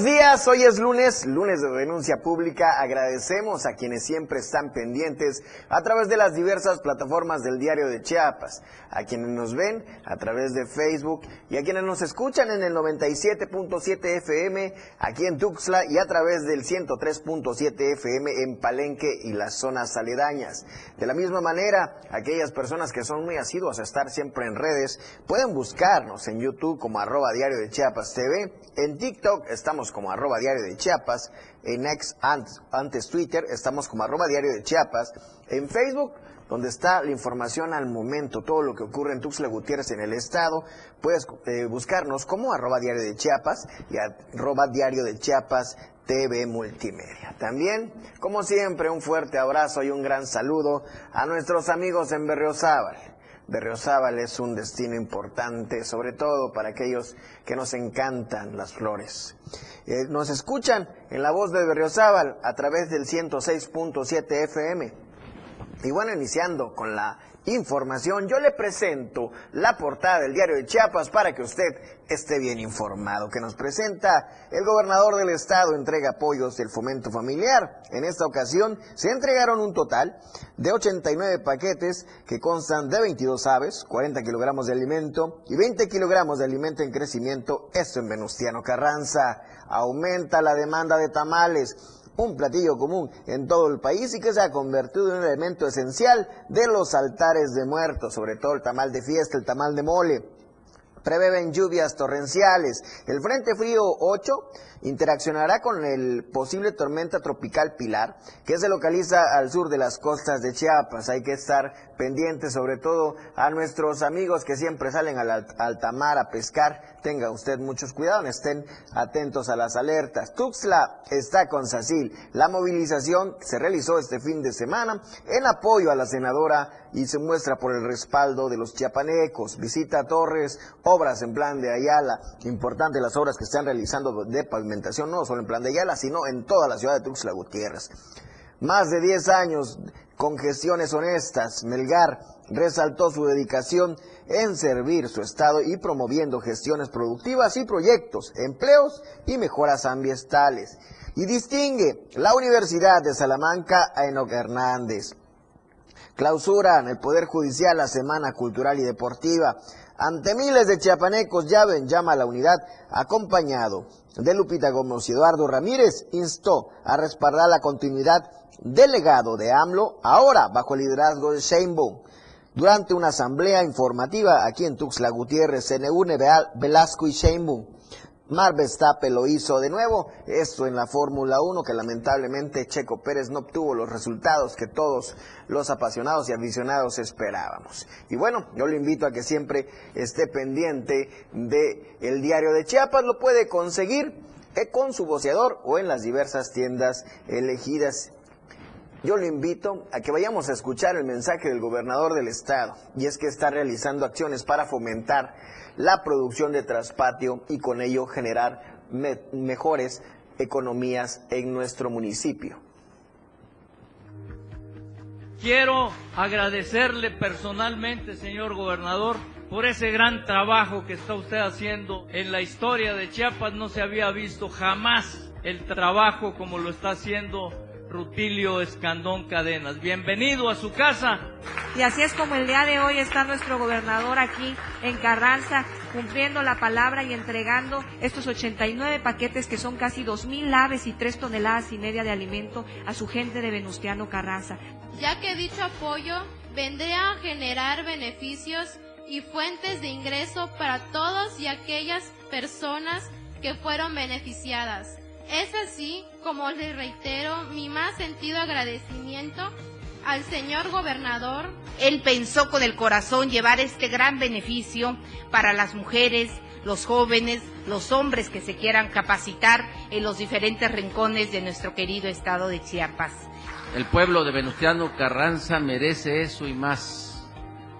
Muy buenos hoy es lunes, lunes de denuncia pública. Agradecemos a quienes siempre están pendientes a través de las diversas plataformas del diario de Chiapas, a quienes nos ven a través de Facebook y a quienes nos escuchan en el 97.7 FM aquí en Tuxtla y a través del 103.7 FM en Palenque y las zonas aledañas. De la misma manera, aquellas personas que son muy asiduas a estar siempre en redes pueden buscarnos en YouTube como arroba diario de Chiapas TV, en TikTok estamos como arroba diario de Chiapas, en ex antes, Twitter estamos como arroba diario de Chiapas, en Facebook donde está la información al momento, todo lo que ocurre en Tuxtla Gutiérrez en el estado, puedes eh, buscarnos como arroba diario de Chiapas y arroba diario de Chiapas TV Multimedia. También, como siempre, un fuerte abrazo y un gran saludo a nuestros amigos en Berriozábal. Berriozábal es un destino importante, sobre todo para aquellos que nos encantan las flores. Eh, nos escuchan en la voz de Berriozábal a través del 106.7 FM. Y bueno, iniciando con la información, yo le presento la portada del diario de Chiapas para que usted esté bien informado, que nos presenta el gobernador del estado entrega apoyos del fomento familiar. En esta ocasión se entregaron un total de 89 paquetes que constan de 22 aves, 40 kilogramos de alimento y 20 kilogramos de alimento en crecimiento, esto en Venustiano Carranza. Aumenta la demanda de tamales un platillo común en todo el país y que se ha convertido en un elemento esencial de los altares de muertos, sobre todo el tamal de fiesta, el tamal de mole. Prevén lluvias torrenciales. El Frente Frío 8 interaccionará con el posible tormenta tropical Pilar, que se localiza al sur de las costas de Chiapas. Hay que estar pendientes sobre todo a nuestros amigos que siempre salen al alta mar a pescar. Tenga usted muchos cuidados, estén atentos a las alertas. Tuxtla está con Sacil. La movilización se realizó este fin de semana en apoyo a la senadora y se muestra por el respaldo de los chiapanecos. Visita Torres, obras en plan de Ayala. Importante las obras que están realizando de pavimentación, no solo en plan de Ayala, sino en toda la ciudad de Tuxtla Gutiérrez. Más de 10 años con gestiones honestas, Melgar resaltó su dedicación en servir su Estado y promoviendo gestiones productivas y proyectos, empleos y mejoras ambientales. Y distingue la Universidad de Salamanca a Enoch Hernández. Clausuran el Poder Judicial la Semana Cultural y Deportiva. Ante miles de chiapanecos, ven llama a la unidad, acompañado de Lupita Gómez y Eduardo Ramírez, instó a respaldar la continuidad del legado de AMLO, ahora bajo el liderazgo de Sheinbaum. Durante una asamblea informativa aquí en Tuxtla Gutiérrez se une Velasco y Sheinbaum Mar Verstappen lo hizo de nuevo, esto en la Fórmula 1 que lamentablemente Checo Pérez no obtuvo los resultados que todos los apasionados y aficionados esperábamos. Y bueno, yo le invito a que siempre esté pendiente de el diario de Chiapas, lo puede conseguir eh, con su voceador o en las diversas tiendas elegidas yo le invito a que vayamos a escuchar el mensaje del gobernador del estado, y es que está realizando acciones para fomentar la producción de traspatio y con ello generar mejores economías en nuestro municipio. Quiero agradecerle personalmente, señor gobernador, por ese gran trabajo que está usted haciendo. En la historia de Chiapas no se había visto jamás el trabajo como lo está haciendo Rutilio Escandón Cadenas. Bienvenido a su casa. Y así es como el día de hoy está nuestro gobernador aquí en Carranza cumpliendo la palabra y entregando estos 89 paquetes que son casi 2.000 aves y 3 toneladas y media de alimento a su gente de Venustiano Carranza. Ya que dicho apoyo vendría a generar beneficios y fuentes de ingreso para todos y aquellas personas que fueron beneficiadas es así como le reitero mi más sentido agradecimiento al señor gobernador. Él pensó con el corazón llevar este gran beneficio para las mujeres, los jóvenes, los hombres que se quieran capacitar en los diferentes rincones de nuestro querido estado de Chiapas. El pueblo de Venustiano Carranza merece eso y más,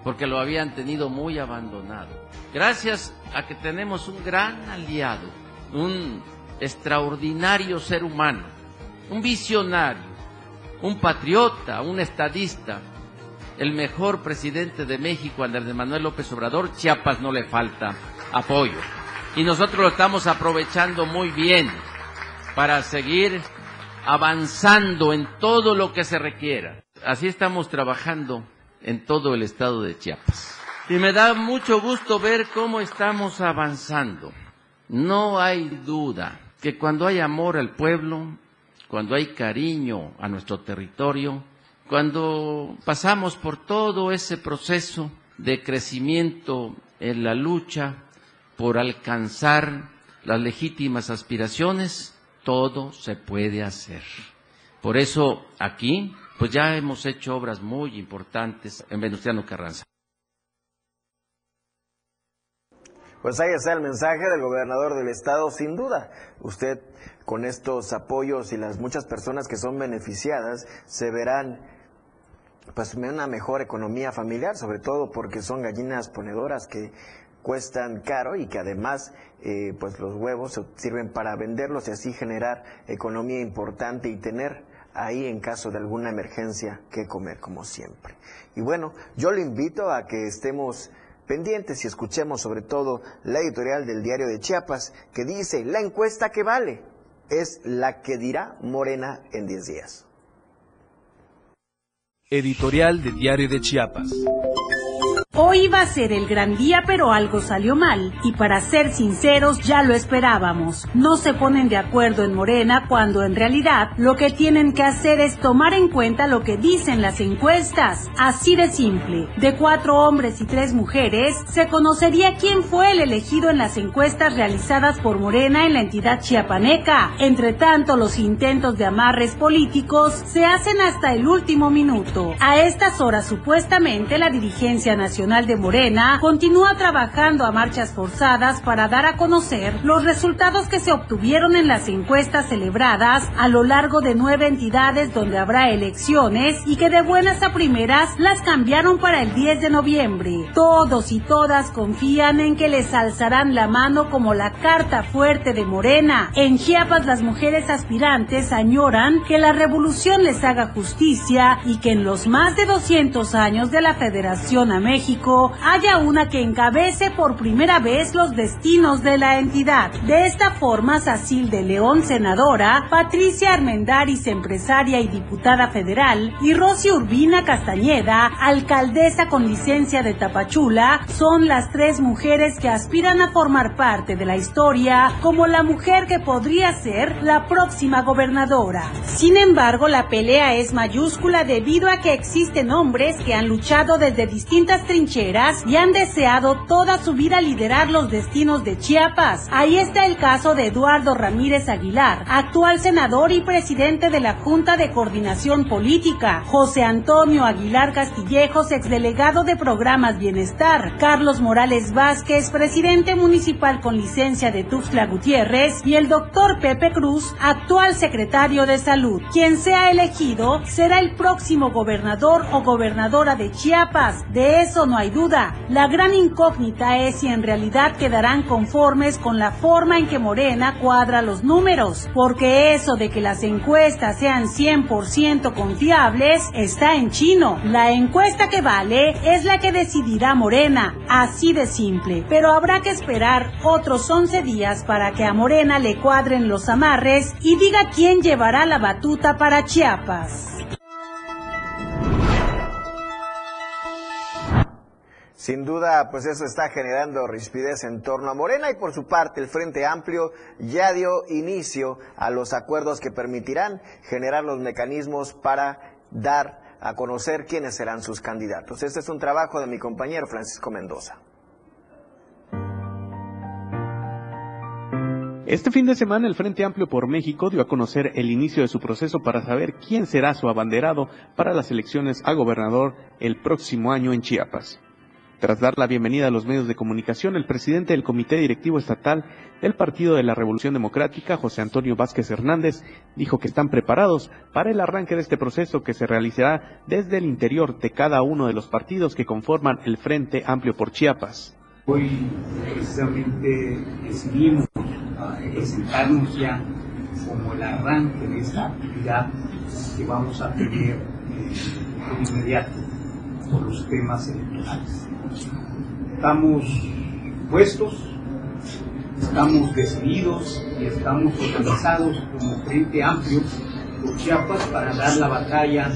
porque lo habían tenido muy abandonado. Gracias a que tenemos un gran aliado, un extraordinario ser humano, un visionario, un patriota, un estadista, el mejor presidente de México, Andrés Manuel López Obrador, Chiapas no le falta apoyo. y nosotros lo estamos aprovechando muy bien para seguir avanzando en todo lo que se requiera. Así estamos trabajando en todo el estado de Chiapas. Y me da mucho gusto ver cómo estamos avanzando. No hay duda que cuando hay amor al pueblo, cuando hay cariño a nuestro territorio, cuando pasamos por todo ese proceso de crecimiento en la lucha por alcanzar las legítimas aspiraciones, todo se puede hacer. Por eso aquí, pues ya hemos hecho obras muy importantes en Venustiano Carranza. Pues ahí está el mensaje del gobernador del estado, sin duda. Usted con estos apoyos y las muchas personas que son beneficiadas se verán pues una mejor economía familiar, sobre todo porque son gallinas ponedoras que cuestan caro y que además eh, pues los huevos sirven para venderlos y así generar economía importante y tener ahí en caso de alguna emergencia que comer como siempre. Y bueno, yo le invito a que estemos pendientes y escuchemos sobre todo la editorial del diario de Chiapas que dice, la encuesta que vale es la que dirá Morena en 10 días. Editorial de Diario de Chiapas. Hoy iba a ser el gran día, pero algo salió mal. Y para ser sinceros, ya lo esperábamos. No se ponen de acuerdo en Morena cuando en realidad lo que tienen que hacer es tomar en cuenta lo que dicen las encuestas. Así de simple. De cuatro hombres y tres mujeres, se conocería quién fue el elegido en las encuestas realizadas por Morena en la entidad chiapaneca. Entre tanto, los intentos de amarres políticos se hacen hasta el último minuto. A estas horas, supuestamente, la dirigencia nacional de Morena continúa trabajando a marchas forzadas para dar a conocer los resultados que se obtuvieron en las encuestas celebradas a lo largo de nueve entidades donde habrá elecciones y que de buenas a primeras las cambiaron para el 10 de noviembre. Todos y todas confían en que les alzarán la mano como la carta fuerte de Morena. En Chiapas las mujeres aspirantes añoran que la revolución les haga justicia y que en los más de 200 años de la Federación a México haya una que encabece por primera vez los destinos de la entidad. De esta forma, Sacil de León, senadora, Patricia Armendaris, empresaria y diputada federal, y Rosy Urbina Castañeda, alcaldesa con licencia de Tapachula, son las tres mujeres que aspiran a formar parte de la historia como la mujer que podría ser la próxima gobernadora. Sin embargo, la pelea es mayúscula debido a que existen hombres que han luchado desde distintas trincheras y han deseado toda su vida liderar los destinos de Chiapas. Ahí está el caso de Eduardo Ramírez Aguilar, actual senador y presidente de la Junta de Coordinación Política, José Antonio Aguilar Castillejos, exdelegado de Programas Bienestar, Carlos Morales Vázquez, presidente municipal con licencia de Tuxtla Gutiérrez, y el doctor Pepe Cruz, actual secretario de Salud. Quien sea elegido será el próximo gobernador o gobernadora de Chiapas. De eso no hay duda. La gran incógnita es si en realidad quedarán conformes con la forma en que Morena cuadra los números, porque eso de que las encuestas sean 100% confiables está en chino. La encuesta que vale es la que decidirá Morena, así de simple. Pero habrá que esperar otros 11 días para que a Morena le cuadren los amarres y diga quién llevará la batuta para Chiapas. Sin duda, pues eso está generando rispidez en torno a Morena y por su parte el Frente Amplio ya dio inicio a los acuerdos que permitirán generar los mecanismos para dar a conocer quiénes serán sus candidatos. Este es un trabajo de mi compañero Francisco Mendoza. Este fin de semana el Frente Amplio por México dio a conocer el inicio de su proceso para saber quién será su abanderado para las elecciones a gobernador el próximo año en Chiapas. Tras dar la bienvenida a los medios de comunicación, el presidente del Comité Directivo Estatal del Partido de la Revolución Democrática, José Antonio Vázquez Hernández, dijo que están preparados para el arranque de este proceso que se realizará desde el interior de cada uno de los partidos que conforman el Frente Amplio por Chiapas. Hoy precisamente decidimos presentarnos ya como el arranque de esta actividad que vamos a tener eh, de inmediato por los temas electorales. Estamos puestos, estamos decididos y estamos organizados como Frente Amplio por Chiapas para dar la batalla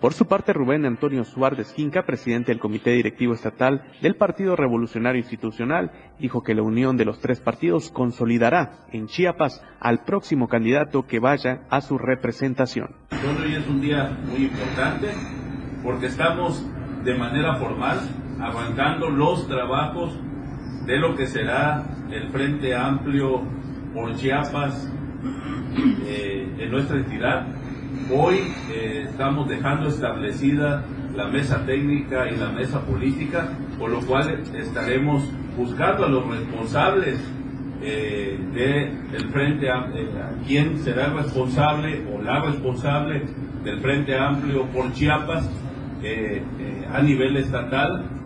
por su parte, Rubén Antonio Suárez Quinca, presidente del Comité Directivo Estatal del Partido Revolucionario Institucional, dijo que la unión de los tres partidos consolidará en Chiapas al próximo candidato que vaya a su representación. Hoy es un día muy importante porque estamos de manera formal arrancando los trabajos de lo que será el Frente Amplio por Chiapas eh, en nuestra entidad. Hoy eh, estamos dejando establecida la mesa técnica y la mesa política, por lo cual estaremos buscando a los responsables eh, del Frente Amplio, eh, quién será el responsable o la responsable del Frente Amplio por Chiapas a nivel estatal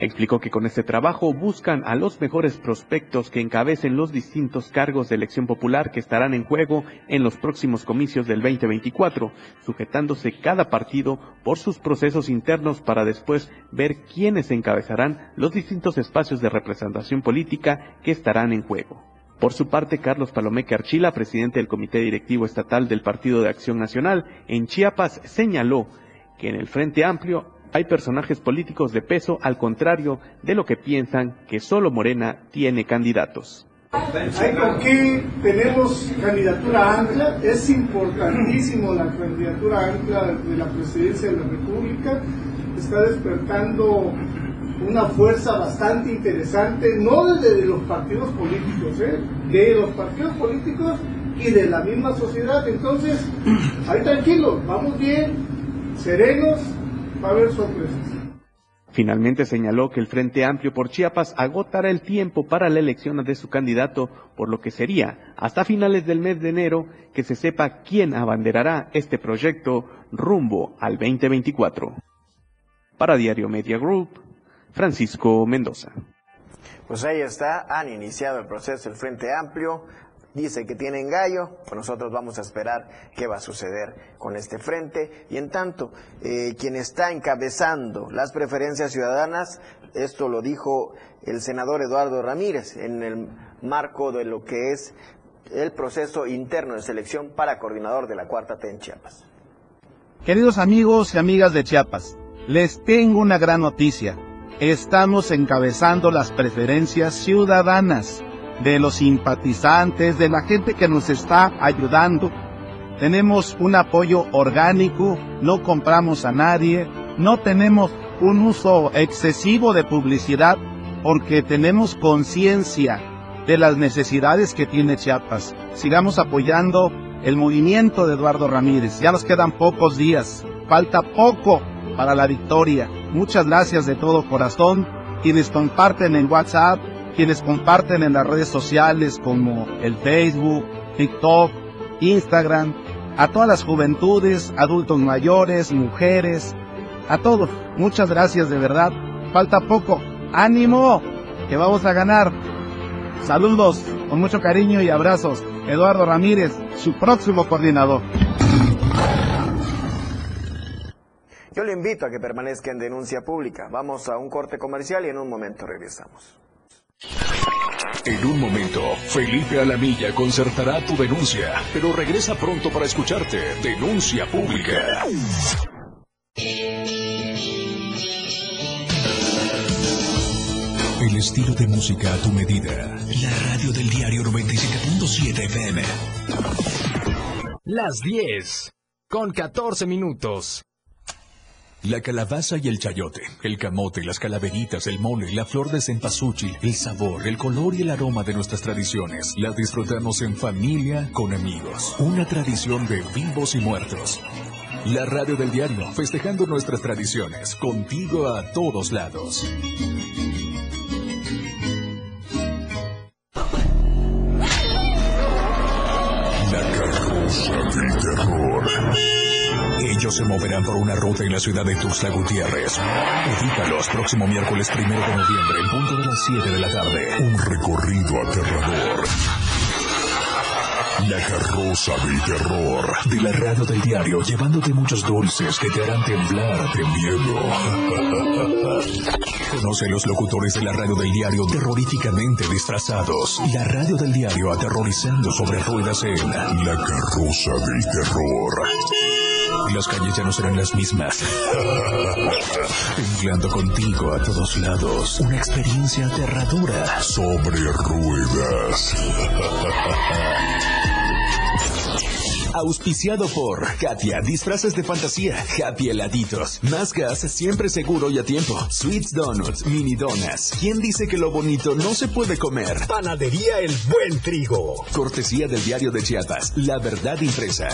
Explicó que con este trabajo buscan a los mejores prospectos que encabecen los distintos cargos de elección popular que estarán en juego en los próximos comicios del 2024, sujetándose cada partido por sus procesos internos para después ver quiénes encabezarán los distintos espacios de representación política que estarán en juego. Por su parte, Carlos Palomeque Archila, presidente del Comité Directivo Estatal del Partido de Acción Nacional, en Chiapas señaló que en el Frente Amplio hay personajes políticos de peso al contrario de lo que piensan que solo Morena tiene candidatos. ¿Por qué tenemos candidatura ancla? Es importantísimo la candidatura ancla de la presidencia de la República. Está despertando una fuerza bastante interesante, no desde los partidos políticos, ¿eh? de los partidos políticos y de la misma sociedad. Entonces, ahí tranquilos, vamos bien, serenos, va a haber sorpresas. Finalmente señaló que el Frente Amplio por Chiapas agotará el tiempo para la elección de su candidato, por lo que sería hasta finales del mes de enero que se sepa quién abanderará este proyecto rumbo al 2024. Para Diario Media Group, Francisco Mendoza. Pues ahí está, han iniciado el proceso el Frente Amplio, dice que tienen gallo, pues nosotros vamos a esperar qué va a suceder con este frente. Y en tanto, eh, quien está encabezando las preferencias ciudadanas, esto lo dijo el senador Eduardo Ramírez en el marco de lo que es el proceso interno de selección para coordinador de la Cuarta T en Chiapas. Queridos amigos y amigas de Chiapas, les tengo una gran noticia. Estamos encabezando las preferencias ciudadanas de los simpatizantes, de la gente que nos está ayudando. Tenemos un apoyo orgánico, no compramos a nadie, no tenemos un uso excesivo de publicidad porque tenemos conciencia de las necesidades que tiene Chiapas. Sigamos apoyando el movimiento de Eduardo Ramírez. Ya nos quedan pocos días, falta poco para la victoria. Muchas gracias de todo corazón. Quienes comparten en WhatsApp, quienes comparten en las redes sociales como el Facebook, TikTok, Instagram, a todas las juventudes, adultos mayores, mujeres, a todos. Muchas gracias de verdad. Falta poco. Ánimo, que vamos a ganar. Saludos con mucho cariño y abrazos. Eduardo Ramírez, su próximo coordinador. Yo le invito a que permanezca en denuncia pública. Vamos a un corte comercial y en un momento regresamos. En un momento, Felipe Alamilla concertará tu denuncia, pero regresa pronto para escucharte. Denuncia pública. El estilo de música a tu medida. La radio del diario 97.7 FM. Las 10. Con 14 minutos. La calabaza y el chayote, el camote, las calaveritas, el mole, la flor de cempasúchil, el sabor, el color y el aroma de nuestras tradiciones. Las disfrutamos en familia, con amigos. Una tradición de vivos y muertos. La radio del diario, festejando nuestras tradiciones, contigo a todos lados. La carroza del terror. Ellos se moverán por una ruta en la ciudad de Tuxtla Gutiérrez. Ubícalos próximo miércoles primero de noviembre, en punto de las 7 de la tarde. Un recorrido aterrador. La carroza del terror de la radio del diario, llevándote muchos dulces que te harán temblar de miedo. Conoce los locutores de la radio del diario terroríficamente disfrazados. La radio del diario aterrorizando sobre ruedas en La carroza del terror. Y las calles ya no serán las mismas. Temblando contigo a todos lados. Una experiencia aterradora sobre ruedas. Auspiciado por Katia, disfraces de fantasía, Happy heladitos, más gas siempre seguro y a tiempo, Sweets Donuts, mini donas. ¿Quién dice que lo bonito no se puede comer? Panadería El Buen Trigo. Cortesía del diario de Chiapas, La Verdad Impresa.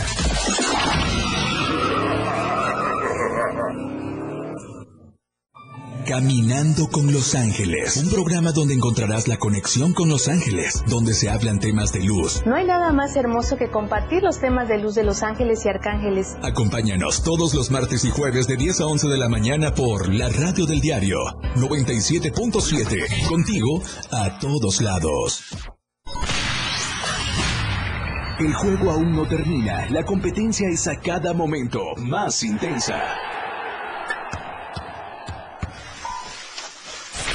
Caminando con Los Ángeles, un programa donde encontrarás la conexión con Los Ángeles, donde se hablan temas de luz. No hay nada más hermoso que compartir los temas de luz de Los Ángeles y Arcángeles. Acompáñanos todos los martes y jueves de 10 a 11 de la mañana por la radio del diario 97.7, contigo a todos lados. El juego aún no termina, la competencia es a cada momento más intensa.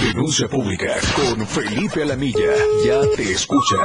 Denuncia pública con Felipe Alamilla. Ya te escucha.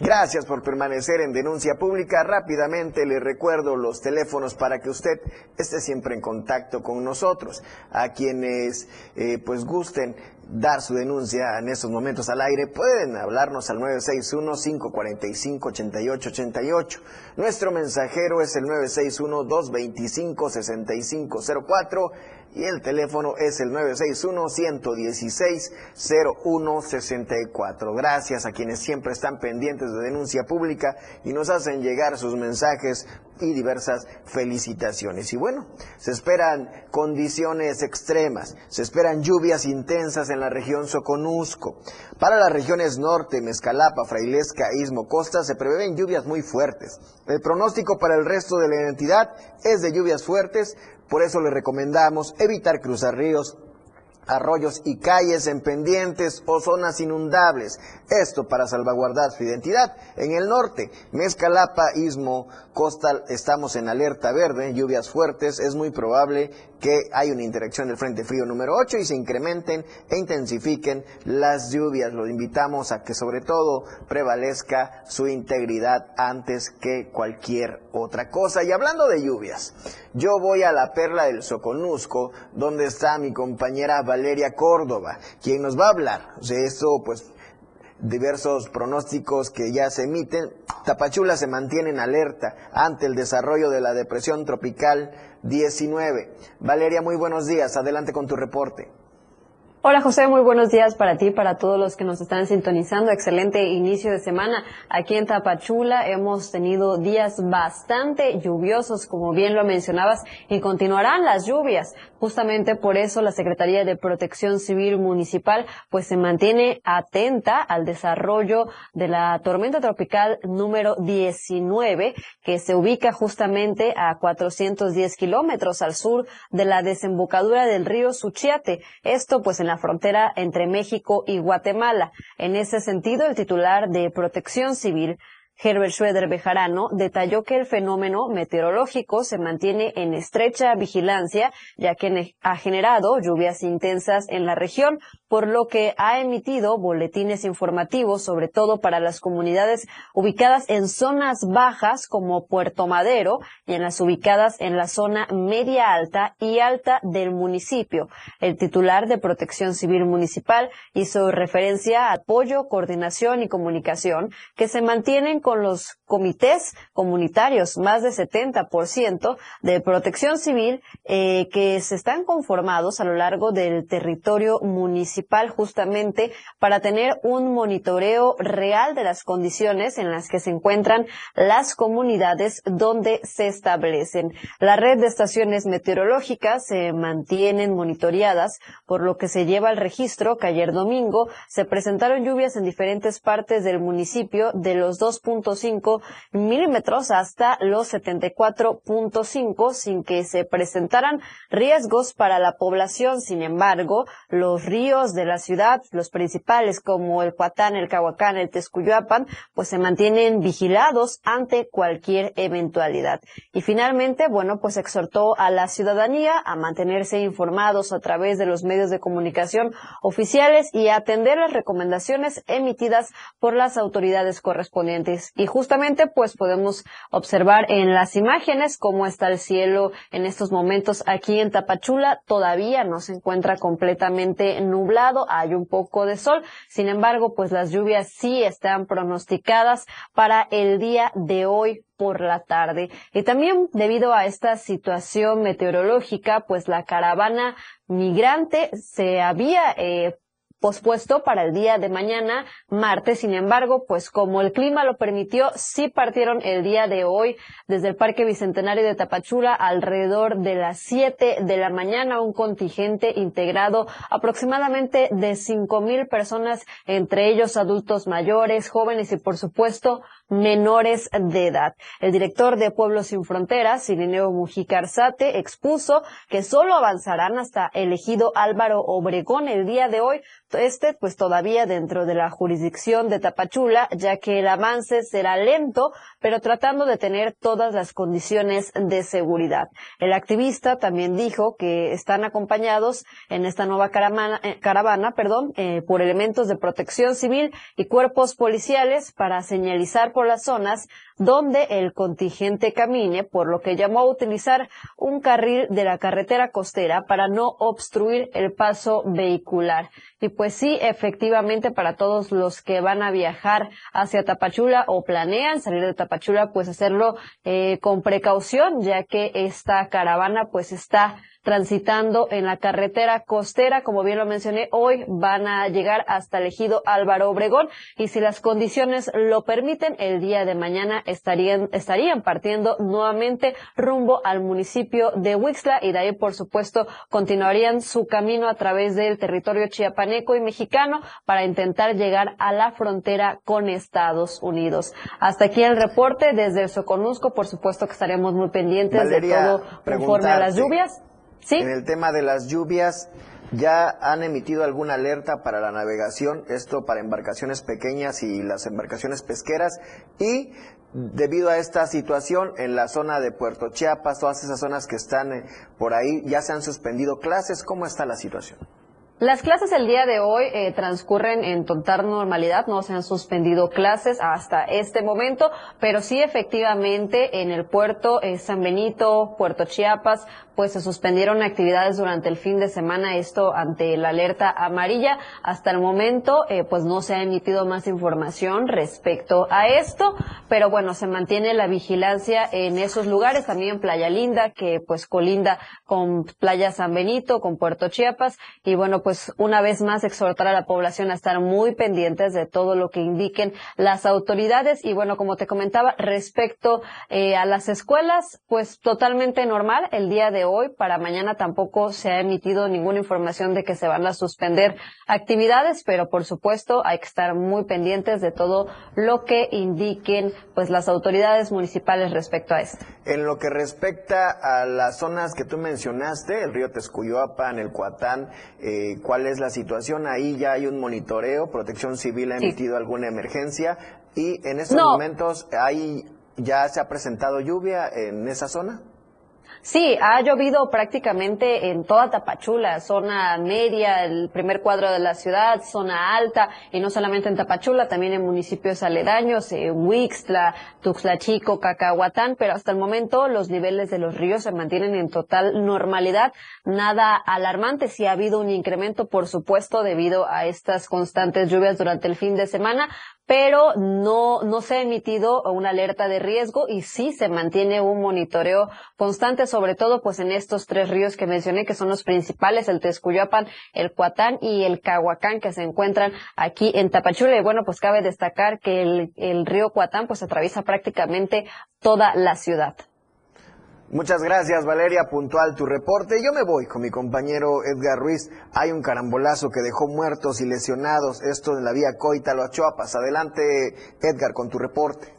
Gracias por permanecer en Denuncia Pública. Rápidamente le recuerdo los teléfonos para que usted esté siempre en contacto con nosotros. A quienes eh, pues gusten dar su denuncia en estos momentos al aire, pueden hablarnos al 961-545-8888. Nuestro mensajero es el 961-225-6504 y el teléfono es el 961-116-0164. Gracias a quienes siempre están pendientes de denuncia pública y nos hacen llegar sus mensajes y diversas felicitaciones. Y bueno, se esperan condiciones extremas, se esperan lluvias intensas en la región Soconusco. Para las regiones norte, Mezcalapa, Frailesca, Istmo, Costa, se prevén lluvias muy fuertes. El pronóstico para el resto de la entidad es de lluvias fuertes, por eso le recomendamos evitar cruzar ríos, arroyos y calles en pendientes o zonas inundables. Esto para salvaguardar su identidad. En el norte, Mezcalapa, Istmo, Costa, estamos en alerta verde, lluvias fuertes. Es muy probable que haya una interacción del Frente Frío número 8 y se incrementen e intensifiquen las lluvias. Los invitamos a que sobre todo prevalezca su integridad antes que cualquier otra cosa. Y hablando de lluvias, yo voy a la perla del Soconusco, donde está mi compañera Valeria Córdoba, quien nos va a hablar de esto, pues diversos pronósticos que ya se emiten. Tapachula se mantiene en alerta ante el desarrollo de la depresión tropical 19. Valeria, muy buenos días. Adelante con tu reporte. Hola José, muy buenos días para ti, para todos los que nos están sintonizando. Excelente inicio de semana. Aquí en Tapachula hemos tenido días bastante lluviosos, como bien lo mencionabas, y continuarán las lluvias. Justamente por eso la Secretaría de Protección Civil Municipal pues se mantiene atenta al desarrollo de la tormenta tropical número 19, que se ubica justamente a 410 kilómetros al sur de la desembocadura del río Suchiate. Esto pues en la frontera entre México y Guatemala. En ese sentido, el titular de Protección Civil, Herbert Schroeder Bejarano detalló que el fenómeno meteorológico se mantiene en estrecha vigilancia, ya que ha generado lluvias intensas en la región, por lo que ha emitido boletines informativos, sobre todo para las comunidades ubicadas en zonas bajas como Puerto Madero y en las ubicadas en la zona media alta y alta del municipio. El titular de Protección Civil Municipal hizo referencia a apoyo, coordinación y comunicación que se mantienen con los comités comunitarios, más de 70% de protección civil eh, que se están conformados a lo largo del territorio municipal justamente para tener un monitoreo real de las condiciones en las que se encuentran las comunidades donde se establecen. La red de estaciones meteorológicas se mantienen monitoreadas, por lo que se lleva el registro que ayer domingo se presentaron lluvias en diferentes partes del municipio de los 2.5 milímetros hasta los 74.5 sin que se presentaran riesgos para la población. Sin embargo, los ríos de la ciudad, los principales como el Cuatán, el Cahuacán, el Tezcuyoapan, pues se mantienen vigilados ante cualquier eventualidad. Y finalmente, bueno, pues exhortó a la ciudadanía a mantenerse informados a través de los medios de comunicación oficiales y a atender las recomendaciones emitidas por las autoridades correspondientes. Y justamente, pues podemos observar en las imágenes cómo está el cielo en estos momentos aquí en Tapachula. Todavía no se encuentra completamente nublado, hay un poco de sol. Sin embargo, pues las lluvias sí están pronosticadas para el día de hoy por la tarde. Y también debido a esta situación meteorológica, pues la caravana migrante se había eh, pospuesto para el día de mañana, martes. Sin embargo, pues como el clima lo permitió, sí partieron el día de hoy desde el Parque Bicentenario de Tapachula alrededor de las 7 de la mañana, un contingente integrado aproximadamente de cinco mil personas, entre ellos adultos mayores, jóvenes y por supuesto menores de edad. El director de Pueblos Sin Fronteras, Irineo Mujica Arzate, expuso que solo avanzarán hasta el ejido Álvaro Obregón el día de hoy, este pues todavía dentro de la jurisdicción de Tapachula, ya que el avance será lento, pero tratando de tener todas las condiciones de seguridad. El activista también dijo que están acompañados en esta nueva caravana, eh, caravana perdón, eh, por elementos de protección civil y cuerpos policiales para señalizar por las zonas donde el contingente camine, por lo que llamó a utilizar un carril de la carretera costera para no obstruir el paso vehicular. Y pues sí, efectivamente, para todos los que van a viajar hacia Tapachula o planean salir de Tapachula, pues hacerlo eh, con precaución, ya que esta caravana pues está transitando en la carretera costera. Como bien lo mencioné, hoy van a llegar hasta el ejido Álvaro Obregón y si las condiciones lo permiten, el día de mañana estarían, estarían partiendo nuevamente rumbo al municipio de Huixla y de ahí, por supuesto, continuarían su camino a través del territorio chiapaneco y mexicano para intentar llegar a la frontera con Estados Unidos. Hasta aquí el reporte desde el Soconusco. Por supuesto que estaremos muy pendientes de todo conforme a las lluvias. En el tema de las lluvias, ¿ya han emitido alguna alerta para la navegación? Esto para embarcaciones pequeñas y las embarcaciones pesqueras. Y debido a esta situación, en la zona de Puerto Chiapas, todas esas zonas que están eh, por ahí, ya se han suspendido clases. ¿Cómo está la situación? Las clases el día de hoy eh, transcurren en total normalidad, no se han suspendido clases hasta este momento, pero sí efectivamente en el puerto eh, San Benito, Puerto Chiapas, pues se suspendieron actividades durante el fin de semana, esto ante la alerta amarilla. Hasta el momento, eh, pues no se ha emitido más información respecto a esto, pero bueno, se mantiene la vigilancia en esos lugares, también Playa Linda, que pues colinda con Playa San Benito, con Puerto Chiapas, y bueno, pues una vez más exhortar a la población a estar muy pendientes de todo lo que indiquen las autoridades. Y bueno, como te comentaba, respecto eh, a las escuelas, pues totalmente normal. El día de hoy, para mañana tampoco se ha emitido ninguna información de que se van a suspender actividades, pero por supuesto hay que estar muy pendientes de todo lo que indiquen pues las autoridades municipales respecto a esto. En lo que respecta a las zonas que tú mencionaste, el río Tezcuyoapan, el Cuatán, eh, cuál es la situación. Ahí ya hay un monitoreo, Protección Civil ha emitido alguna emergencia y en estos momentos ahí ya se ha presentado lluvia en esa zona. Sí, ha llovido prácticamente en toda Tapachula, zona media, el primer cuadro de la ciudad, zona alta, y no solamente en Tapachula, también en municipios aledaños, eh, Huixtla, Tuxtla Chico, Cacahuatán, pero hasta el momento los niveles de los ríos se mantienen en total normalidad, nada alarmante, sí ha habido un incremento, por supuesto, debido a estas constantes lluvias durante el fin de semana, pero no, no se ha emitido una alerta de riesgo y sí se mantiene un monitoreo constante, sobre todo pues en estos tres ríos que mencioné, que son los principales, el Texcuyapan, el Cuatán y el Cahuacán, que se encuentran aquí en Tapachula. Y bueno, pues cabe destacar que el, el río Cuatán pues atraviesa prácticamente toda la ciudad. Muchas gracias Valeria, puntual tu reporte. Yo me voy con mi compañero Edgar Ruiz. Hay un carambolazo que dejó muertos y lesionados, esto en la vía Chuapas. Adelante Edgar con tu reporte.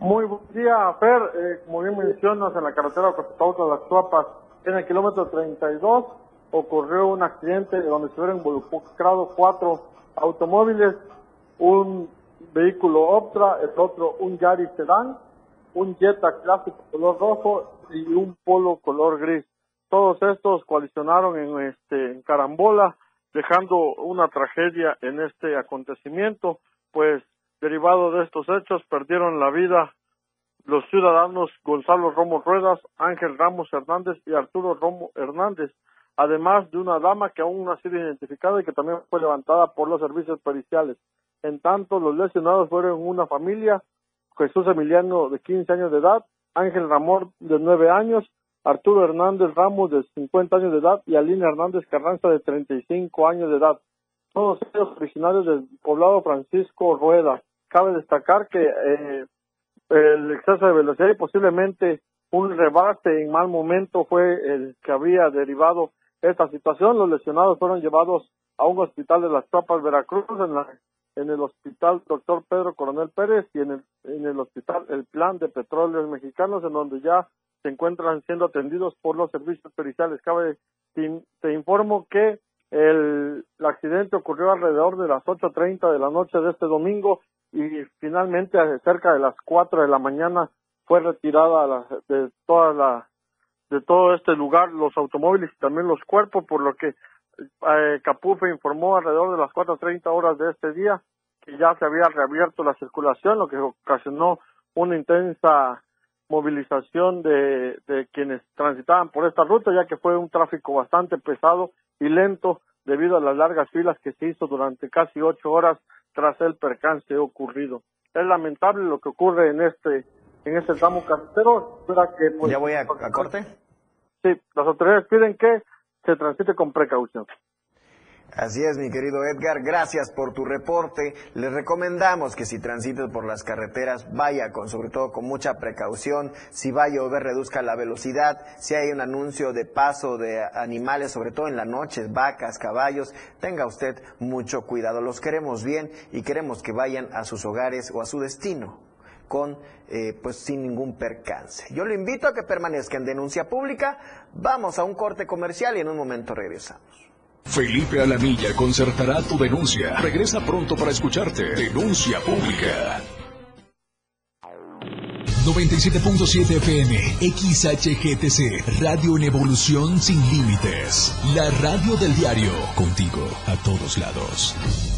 Muy buen día, Fer. Eh, como bien mencionas, en la carretera Costauta las Chuapas, en el kilómetro 32, ocurrió un accidente donde se fueron involucrados cuatro automóviles, un vehículo Optra, el otro un Yaris Sedan un Jetta clásico color rojo y un Polo color gris. Todos estos coalicionaron en este en carambola, dejando una tragedia en este acontecimiento, pues derivado de estos hechos perdieron la vida los ciudadanos Gonzalo Romo Ruedas, Ángel Ramos Hernández y Arturo Romo Hernández, además de una dama que aún no ha sido identificada y que también fue levantada por los servicios periciales. En tanto, los lesionados fueron una familia, Jesús Emiliano de 15 años de edad, Ángel Ramón de 9 años, Arturo Hernández Ramos de 50 años de edad y Alina Hernández Carranza de 35 años de edad. Todos ellos originarios del poblado Francisco Rueda. Cabe destacar que eh, el exceso de velocidad y posiblemente un rebate en mal momento fue el que había derivado esta situación. Los lesionados fueron llevados a un hospital de las Tropas Veracruz en la en el hospital Doctor Pedro Coronel Pérez y en el, en el hospital El Plan de Petróleos Mexicanos, en donde ya se encuentran siendo atendidos por los servicios periciales. Cabe, te, informo que el, accidente ocurrió alrededor de las 8.30 de la noche de este domingo y finalmente cerca de las 4 de la mañana fue retirada la, de toda la de todo este lugar los automóviles y también los cuerpos, por lo que eh, Capufe informó alrededor de las 4.30 horas de este día que ya se había reabierto la circulación, lo que ocasionó una intensa movilización de, de quienes transitaban por esta ruta, ya que fue un tráfico bastante pesado y lento debido a las largas filas que se hizo durante casi ocho horas tras el percance ocurrido. Es lamentable lo que ocurre en este en este tramo carretero. Que, pues, ¿Ya voy a, a corte? Sí, las autoridades piden que se transite con precaución. Así es, mi querido Edgar, gracias por tu reporte. Les recomendamos que si transites por las carreteras, vaya con, sobre todo con mucha precaución. Si va a llover, reduzca la velocidad. Si hay un anuncio de paso de animales, sobre todo en la noche, vacas, caballos, tenga usted mucho cuidado. Los queremos bien y queremos que vayan a sus hogares o a su destino con, eh, pues sin ningún percance. Yo lo invito a que permanezca en denuncia pública. Vamos a un corte comercial y en un momento regresamos. Felipe Alamilla concertará tu denuncia. Regresa pronto para escucharte. Denuncia pública. 97.7 FM, XHGTC, Radio en Evolución Sin Límites. La radio del diario, contigo a todos lados.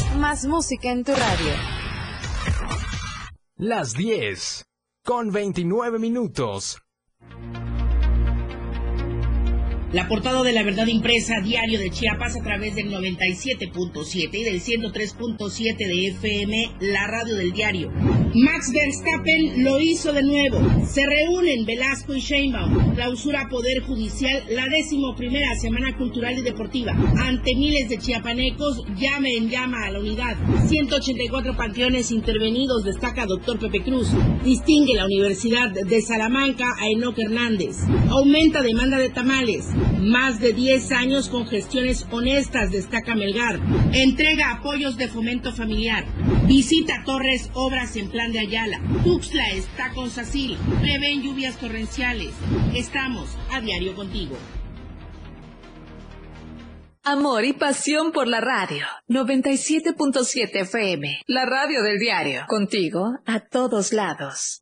Más música en tu radio. Las 10, con 29 minutos. La portada de la verdad impresa diario de Chiapas a través del 97.7 y del 103.7 de FM, la radio del diario. Max Verstappen lo hizo de nuevo. Se reúnen Velasco y Sheinbaum. Clausura Poder Judicial la décimo primera Semana Cultural y Deportiva. Ante miles de chiapanecos, llame en llama a la unidad. 184 panteones intervenidos, destaca doctor Pepe Cruz. Distingue la Universidad de Salamanca a Enoc Hernández. Aumenta demanda de tamales. Más de 10 años con gestiones honestas, destaca Melgar. Entrega apoyos de fomento familiar. Visita Torres Obras en Plan de Ayala. Tuxtla está con Sacil. Prevén lluvias torrenciales. Estamos a diario contigo. Amor y pasión por la radio. 97.7 FM. La radio del diario. Contigo a todos lados.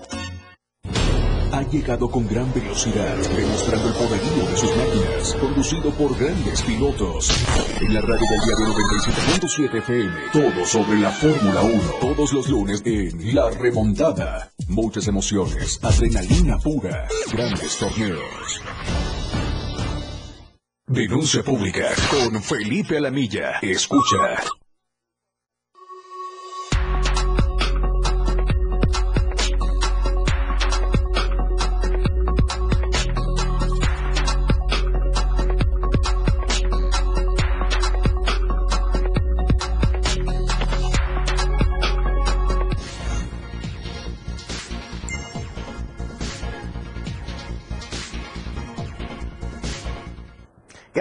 ha llegado con gran velocidad, demostrando el poderío de sus máquinas, conducido por grandes pilotos. En la radio del diario 97.7 FM, todo sobre la Fórmula 1, todos los lunes en La Remontada. Muchas emociones, adrenalina pura, grandes torneos. Denuncia pública con Felipe Alamilla. Escucha.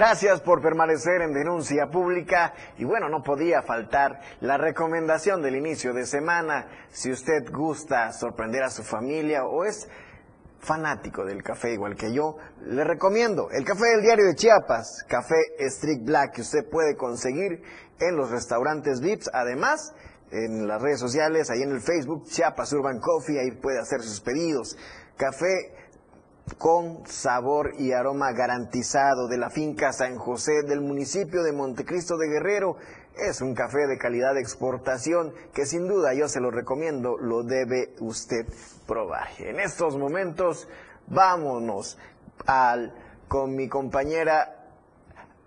Gracias por permanecer en denuncia pública y bueno, no podía faltar la recomendación del inicio de semana. Si usted gusta sorprender a su familia o es fanático del café igual que yo, le recomiendo el café del diario de Chiapas, café Strict Black que usted puede conseguir en los restaurantes VIPs, además en las redes sociales, ahí en el Facebook Chiapas Urban Coffee, ahí puede hacer sus pedidos. Café con sabor y aroma garantizado de la finca San José del municipio de Montecristo de Guerrero. Es un café de calidad de exportación que sin duda yo se lo recomiendo, lo debe usted probar. En estos momentos vámonos al, con mi compañera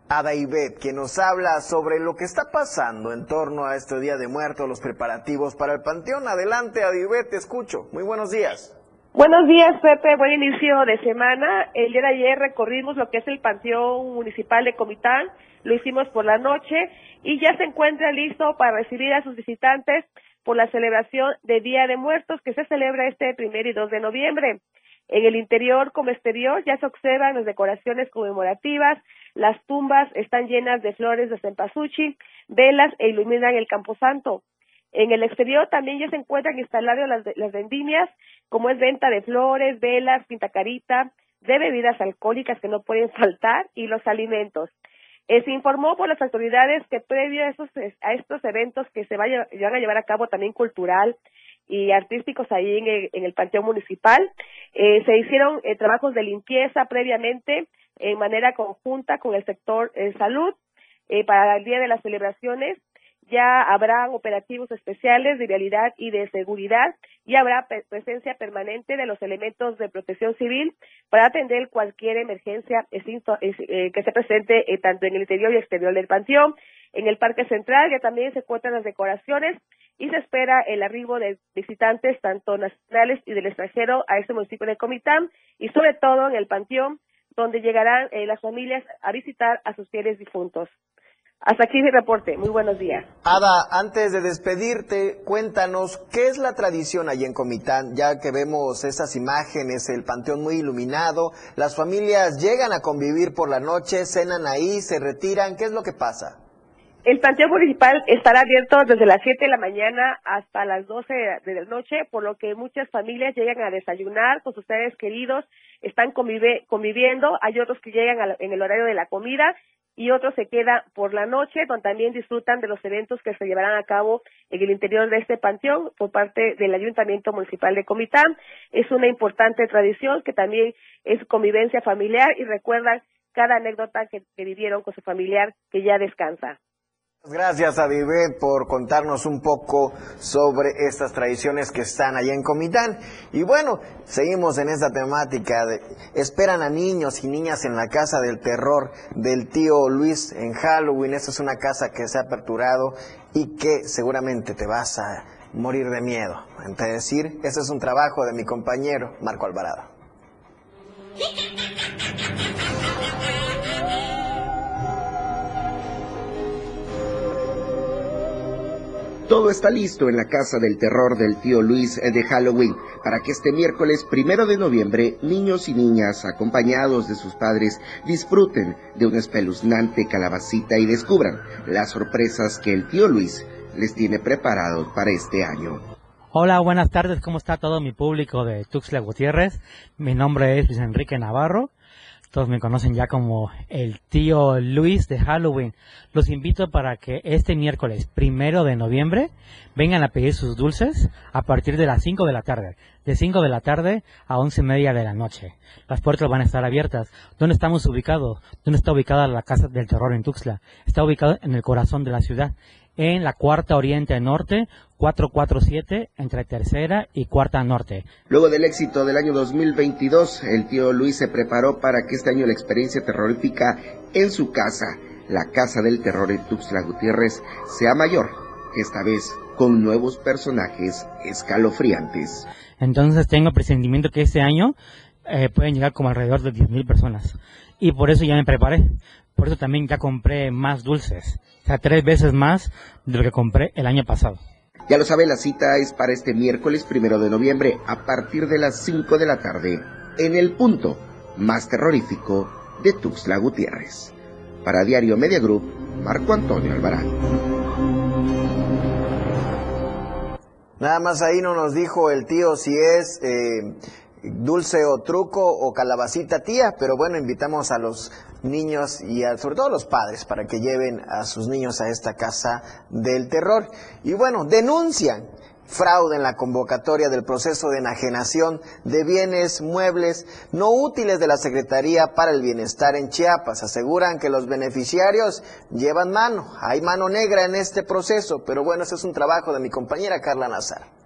Ada Ivette, que nos habla sobre lo que está pasando en torno a este Día de Muertos, los preparativos para el Panteón. Adelante, Ada Ivette, te escucho. Muy buenos días. Buenos días, Pepe. Buen inicio de semana. El día de ayer recorrimos lo que es el Panteón Municipal de Comitán. Lo hicimos por la noche y ya se encuentra listo para recibir a sus visitantes por la celebración de Día de Muertos que se celebra este primer y 2 de noviembre. En el interior como exterior ya se observan las decoraciones conmemorativas, las tumbas están llenas de flores de cempasúchil, velas e iluminan el camposanto. En el exterior también ya se encuentran instaladas las, vendimias, como es venta de flores, velas, pintacarita, de bebidas alcohólicas que no pueden faltar y los alimentos. Eh, se informó por las autoridades que previo a, esos, estos eventos que se van a llevar a cabo también cultural y artísticos ahí en el, en Panteón Municipal, eh, se hicieron eh, trabajos de limpieza previamente en manera conjunta con el sector salud para el día de las celebraciones ya habrá operativos especiales de realidad y de seguridad y habrá presencia permanente de los elementos de protección civil para atender cualquier emergencia eh, que se presente eh, tanto en el interior y exterior del panteón. En el Parque Central ya también se encuentran las decoraciones y se espera el arribo de visitantes tanto nacionales y del extranjero a este municipio de Comitán y sobre todo en el panteón donde llegarán eh, las familias a visitar a sus fieles difuntos. Hasta aquí mi reporte. Muy buenos días. Ada, antes de despedirte, cuéntanos qué es la tradición allí en Comitán, ya que vemos esas imágenes, el panteón muy iluminado, las familias llegan a convivir por la noche, cenan ahí, se retiran, ¿qué es lo que pasa? El panteón municipal estará abierto desde las 7 de la mañana hasta las 12 de la noche, por lo que muchas familias llegan a desayunar con sus seres queridos, están conviviendo, hay otros que llegan en el horario de la comida y otros se queda por la noche, donde también disfrutan de los eventos que se llevarán a cabo en el interior de este panteón por parte del Ayuntamiento Municipal de Comitán. Es una importante tradición que también es convivencia familiar y recuerdan cada anécdota que, que vivieron con su familiar que ya descansa. Gracias a Vive por contarnos un poco sobre estas tradiciones que están allá en Comitán. Y bueno, seguimos en esta temática esperan a niños y niñas en la casa del terror del tío Luis en Halloween. Esta es una casa que se ha aperturado y que seguramente te vas a morir de miedo. Es decir, este es un trabajo de mi compañero Marco Alvarado. Todo está listo en la Casa del Terror del tío Luis de Halloween para que este miércoles primero de noviembre niños y niñas acompañados de sus padres disfruten de una espeluznante calabacita y descubran las sorpresas que el tío Luis les tiene preparado para este año. Hola, buenas tardes, ¿cómo está todo mi público de Tuxtla Gutiérrez? Mi nombre es Luis Enrique Navarro todos me conocen ya como el tío Luis de Halloween. Los invito para que este miércoles primero de noviembre vengan a pedir sus dulces a partir de las 5 de la tarde. De 5 de la tarde a once y media de la noche. Las puertas van a estar abiertas. ¿Dónde estamos ubicados? ¿Dónde está ubicada la Casa del Terror en Tuxtla? Está ubicado en el corazón de la ciudad en la cuarta oriente norte, 447 entre tercera y cuarta norte. Luego del éxito del año 2022, el tío Luis se preparó para que este año la experiencia terrorífica en su casa, la Casa del Terror en Tuxtla Gutiérrez, sea mayor, esta vez con nuevos personajes escalofriantes. Entonces tengo presentimiento que este año eh, pueden llegar como alrededor de 10.000 personas. Y por eso ya me preparé. Por eso también ya compré más dulces. O sea, tres veces más de lo que compré el año pasado. Ya lo sabe, la cita es para este miércoles primero de noviembre a partir de las 5 de la tarde en el punto más terrorífico de Tuxtla Gutiérrez. Para Diario Media Group, Marco Antonio Alvarado. Nada más ahí no nos dijo el tío si es eh, dulce o truco o calabacita tía, pero bueno, invitamos a los niños y sobre todo a los padres para que lleven a sus niños a esta casa del terror. Y bueno, denuncian fraude en la convocatoria del proceso de enajenación de bienes muebles no útiles de la Secretaría para el Bienestar en Chiapas. Aseguran que los beneficiarios llevan mano, hay mano negra en este proceso, pero bueno, ese es un trabajo de mi compañera Carla Nazar.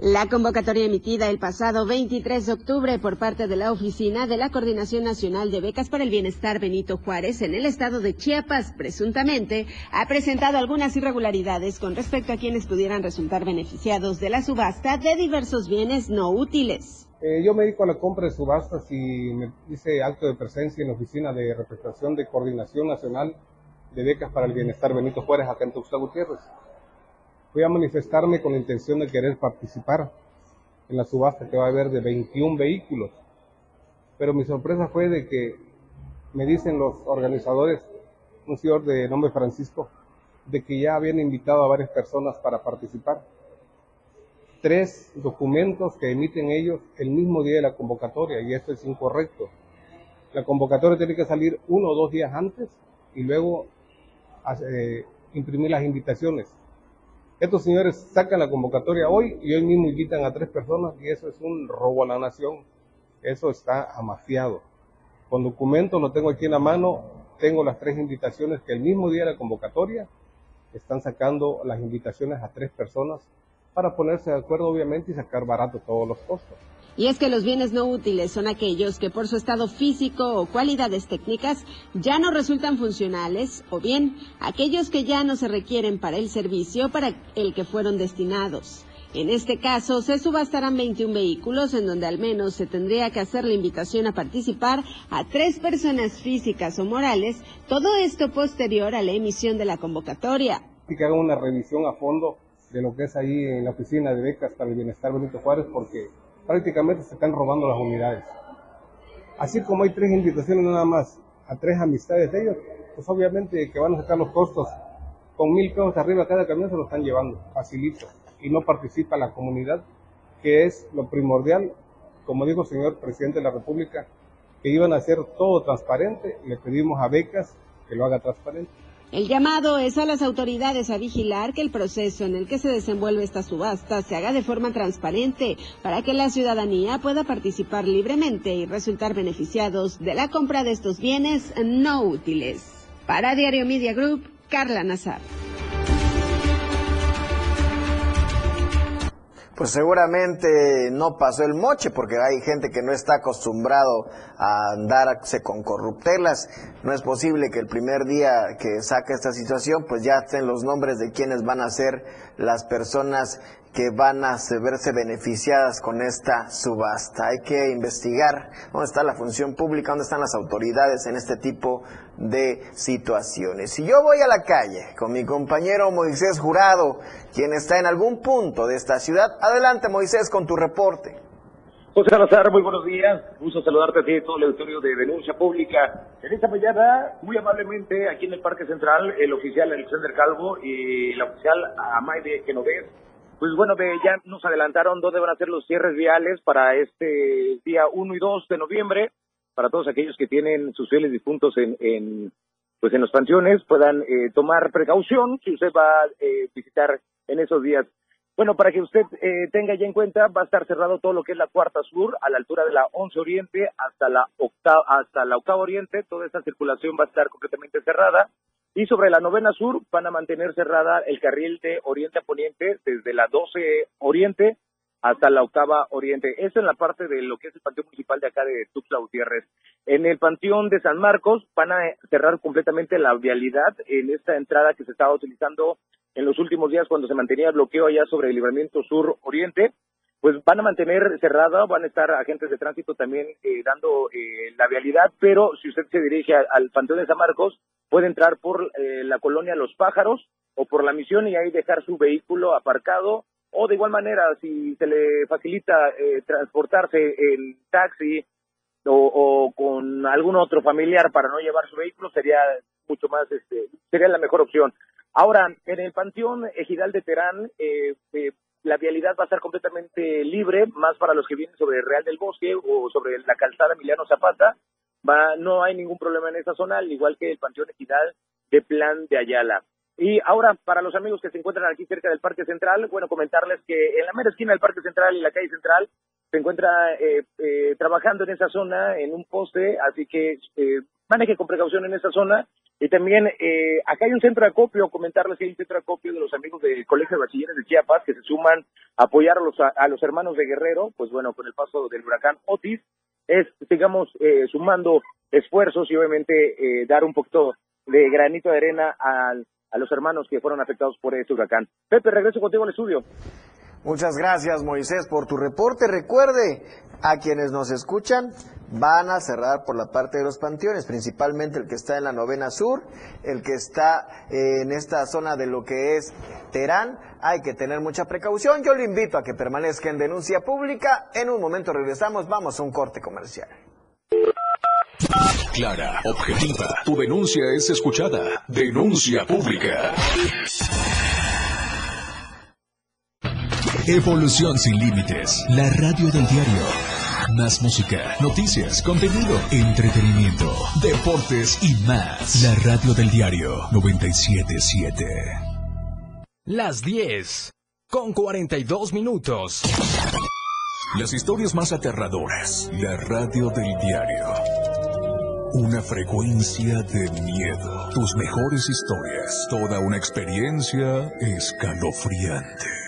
La convocatoria emitida el pasado 23 de octubre por parte de la Oficina de la Coordinación Nacional de Becas para el Bienestar Benito Juárez en el estado de Chiapas, presuntamente, ha presentado algunas irregularidades con respecto a quienes pudieran resultar beneficiados de la subasta de diversos bienes no útiles. Eh, yo me dedico a la compra de subastas y me hice acto de presencia en la Oficina de Representación de Coordinación Nacional de Becas para el Bienestar Benito Juárez acá en Tuxtla Gutiérrez fui a manifestarme con la intención de querer participar en la subasta que va a haber de 21 vehículos. Pero mi sorpresa fue de que me dicen los organizadores, un señor de nombre Francisco, de que ya habían invitado a varias personas para participar. Tres documentos que emiten ellos el mismo día de la convocatoria y esto es incorrecto. La convocatoria tiene que salir uno o dos días antes y luego eh, imprimir las invitaciones. Estos señores sacan la convocatoria hoy y hoy mismo invitan a tres personas y eso es un robo a la nación. Eso está amafiado. Con documentos lo tengo aquí en la mano, tengo las tres invitaciones que el mismo día de la convocatoria están sacando las invitaciones a tres personas para ponerse de acuerdo obviamente y sacar barato todos los costos. Y es que los bienes no útiles son aquellos que por su estado físico o cualidades técnicas ya no resultan funcionales o bien aquellos que ya no se requieren para el servicio para el que fueron destinados. En este caso, se subastarán 21 vehículos en donde al menos se tendría que hacer la invitación a participar a tres personas físicas o morales, todo esto posterior a la emisión de la convocatoria. Que una revisión a fondo de lo que es ahí en la oficina de becas para el bienestar Benito Juárez, porque prácticamente se están robando las unidades. Así como hay tres invitaciones nada más a tres amistades de ellos, pues obviamente que van a sacar los costos con mil pesos arriba cada camión se lo están llevando, facilito, y no participa la comunidad, que es lo primordial, como dijo el señor presidente de la República, que iban a hacer todo transparente, le pedimos a becas que lo haga transparente. El llamado es a las autoridades a vigilar que el proceso en el que se desenvuelve esta subasta se haga de forma transparente para que la ciudadanía pueda participar libremente y resultar beneficiados de la compra de estos bienes no útiles. Para Diario Media Group, Carla Nazar. Pues seguramente no pasó el moche porque hay gente que no está acostumbrado a andarse con corruptelas. No es posible que el primer día que saque esta situación pues ya estén los nombres de quienes van a ser las personas que van a se- verse beneficiadas con esta subasta. Hay que investigar dónde está la función pública, dónde están las autoridades en este tipo de situaciones. Si yo voy a la calle con mi compañero Moisés Jurado, quien está en algún punto de esta ciudad, adelante Moisés con tu reporte. José Salazar, muy buenos días. Gusto saludarte a ti y todo el auditorio de Denuncia Pública. En esta mañana, muy amablemente, aquí en el Parque Central, el oficial Alexander Calvo y la oficial Amaide Genovés, pues bueno, ya nos adelantaron dónde van a ser los cierres viales para este día 1 y 2 de noviembre, para todos aquellos que tienen sus fieles difuntos en, en pues en los panteones, puedan eh, tomar precaución si usted va a eh, visitar en esos días. Bueno, para que usted eh, tenga ya en cuenta, va a estar cerrado todo lo que es la cuarta sur, a la altura de la 11 oriente hasta la octava, hasta la octava oriente, toda esta circulación va a estar completamente cerrada. Y sobre la novena sur van a mantener cerrada el carril de oriente a poniente desde la 12 oriente hasta la octava oriente. Eso en la parte de lo que es el panteón municipal de acá de Tuxtla Gutiérrez. En el panteón de San Marcos van a cerrar completamente la vialidad en esta entrada que se estaba utilizando en los últimos días cuando se mantenía bloqueo allá sobre el libramiento sur oriente. Pues van a mantener cerrada, van a estar agentes de tránsito también eh, dando eh, la vialidad, pero si usted se dirige al panteón de San Marcos, puede entrar por eh, la colonia Los Pájaros o por la misión y ahí dejar su vehículo aparcado. O de igual manera si se le facilita eh, transportarse en taxi o, o con algún otro familiar para no llevar su vehículo sería mucho más este sería la mejor opción. Ahora en el panteón ejidal de Terán eh, eh, la vialidad va a estar completamente libre más para los que vienen sobre Real del Bosque o sobre la calzada Emiliano Zapata va no hay ningún problema en esa zona al igual que el panteón ejidal de Plan de Ayala. Y ahora, para los amigos que se encuentran aquí cerca del Parque Central, bueno, comentarles que en la mera esquina del Parque Central y la calle Central se encuentra eh, eh, trabajando en esa zona, en un poste, así que eh, maneje con precaución en esa zona. Y también eh, acá hay un centro de acopio, comentarles que hay un centro de acopio de los amigos del Colegio de Bachilleres de Chiapas que se suman a apoyar a los, a, los hermanos de Guerrero, pues bueno, con el paso del huracán Otis, es, sigamos eh, sumando esfuerzos y obviamente eh, dar un poquito de granito de arena al a los hermanos que fueron afectados por este huracán. Pepe, regreso contigo al estudio. Muchas gracias Moisés por tu reporte. Recuerde, a quienes nos escuchan van a cerrar por la parte de los panteones, principalmente el que está en la novena sur, el que está eh, en esta zona de lo que es Terán. Hay que tener mucha precaución. Yo le invito a que permanezca en denuncia pública. En un momento regresamos, vamos a un corte comercial. Clara, objetiva. Tu denuncia es escuchada. Denuncia pública. Evolución sin límites. La radio del diario. Más música, noticias, contenido, entretenimiento, deportes y más. La radio del diario 977. Las 10 con 42 minutos. Las historias más aterradoras. La radio del diario. Una frecuencia de miedo. Tus mejores historias. Toda una experiencia escalofriante.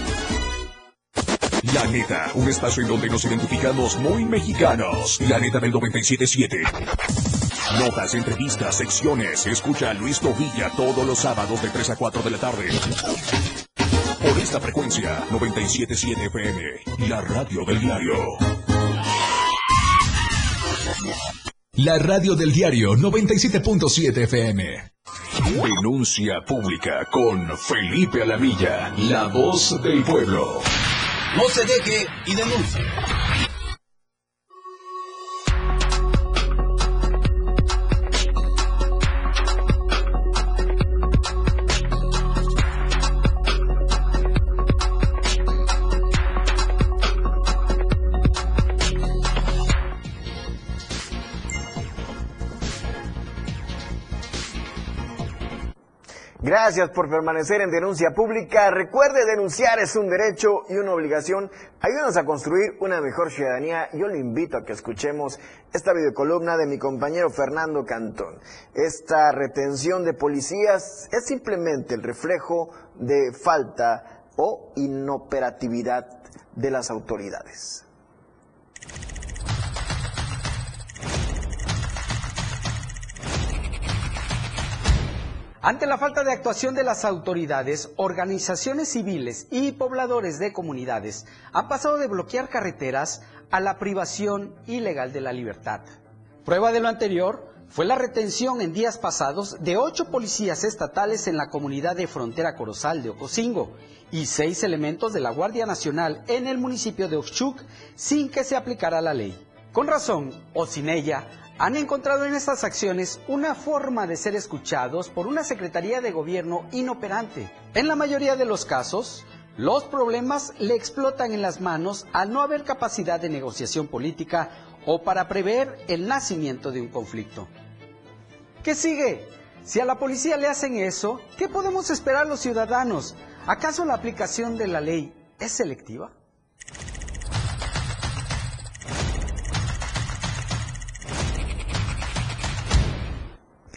La neta, un espacio en donde nos identificamos muy mexicanos. La neta del 977. Notas, entrevistas, secciones. Escucha a Luis Tovilla todos los sábados de 3 a 4 de la tarde. Por esta frecuencia, 977 FM. La radio del diario. La radio del diario 97.7 FM. Denuncia pública con Felipe Alamilla, la voz del pueblo. No se deje y denuncie. Gracias por permanecer en denuncia pública. Recuerde, denunciar es un derecho y una obligación. Ayúdanos a construir una mejor ciudadanía. Yo le invito a que escuchemos esta videocolumna de mi compañero Fernando Cantón. Esta retención de policías es simplemente el reflejo de falta o inoperatividad de las autoridades. Ante la falta de actuación de las autoridades, organizaciones civiles y pobladores de comunidades han pasado de bloquear carreteras a la privación ilegal de la libertad. Prueba de lo anterior fue la retención en días pasados de ocho policías estatales en la comunidad de frontera Corozal de Ocosingo y seis elementos de la Guardia Nacional en el municipio de Oxchuc sin que se aplicara la ley. Con razón o sin ella, han encontrado en estas acciones una forma de ser escuchados por una Secretaría de Gobierno inoperante. En la mayoría de los casos, los problemas le explotan en las manos al no haber capacidad de negociación política o para prever el nacimiento de un conflicto. ¿Qué sigue? Si a la policía le hacen eso, ¿qué podemos esperar los ciudadanos? ¿Acaso la aplicación de la ley es selectiva?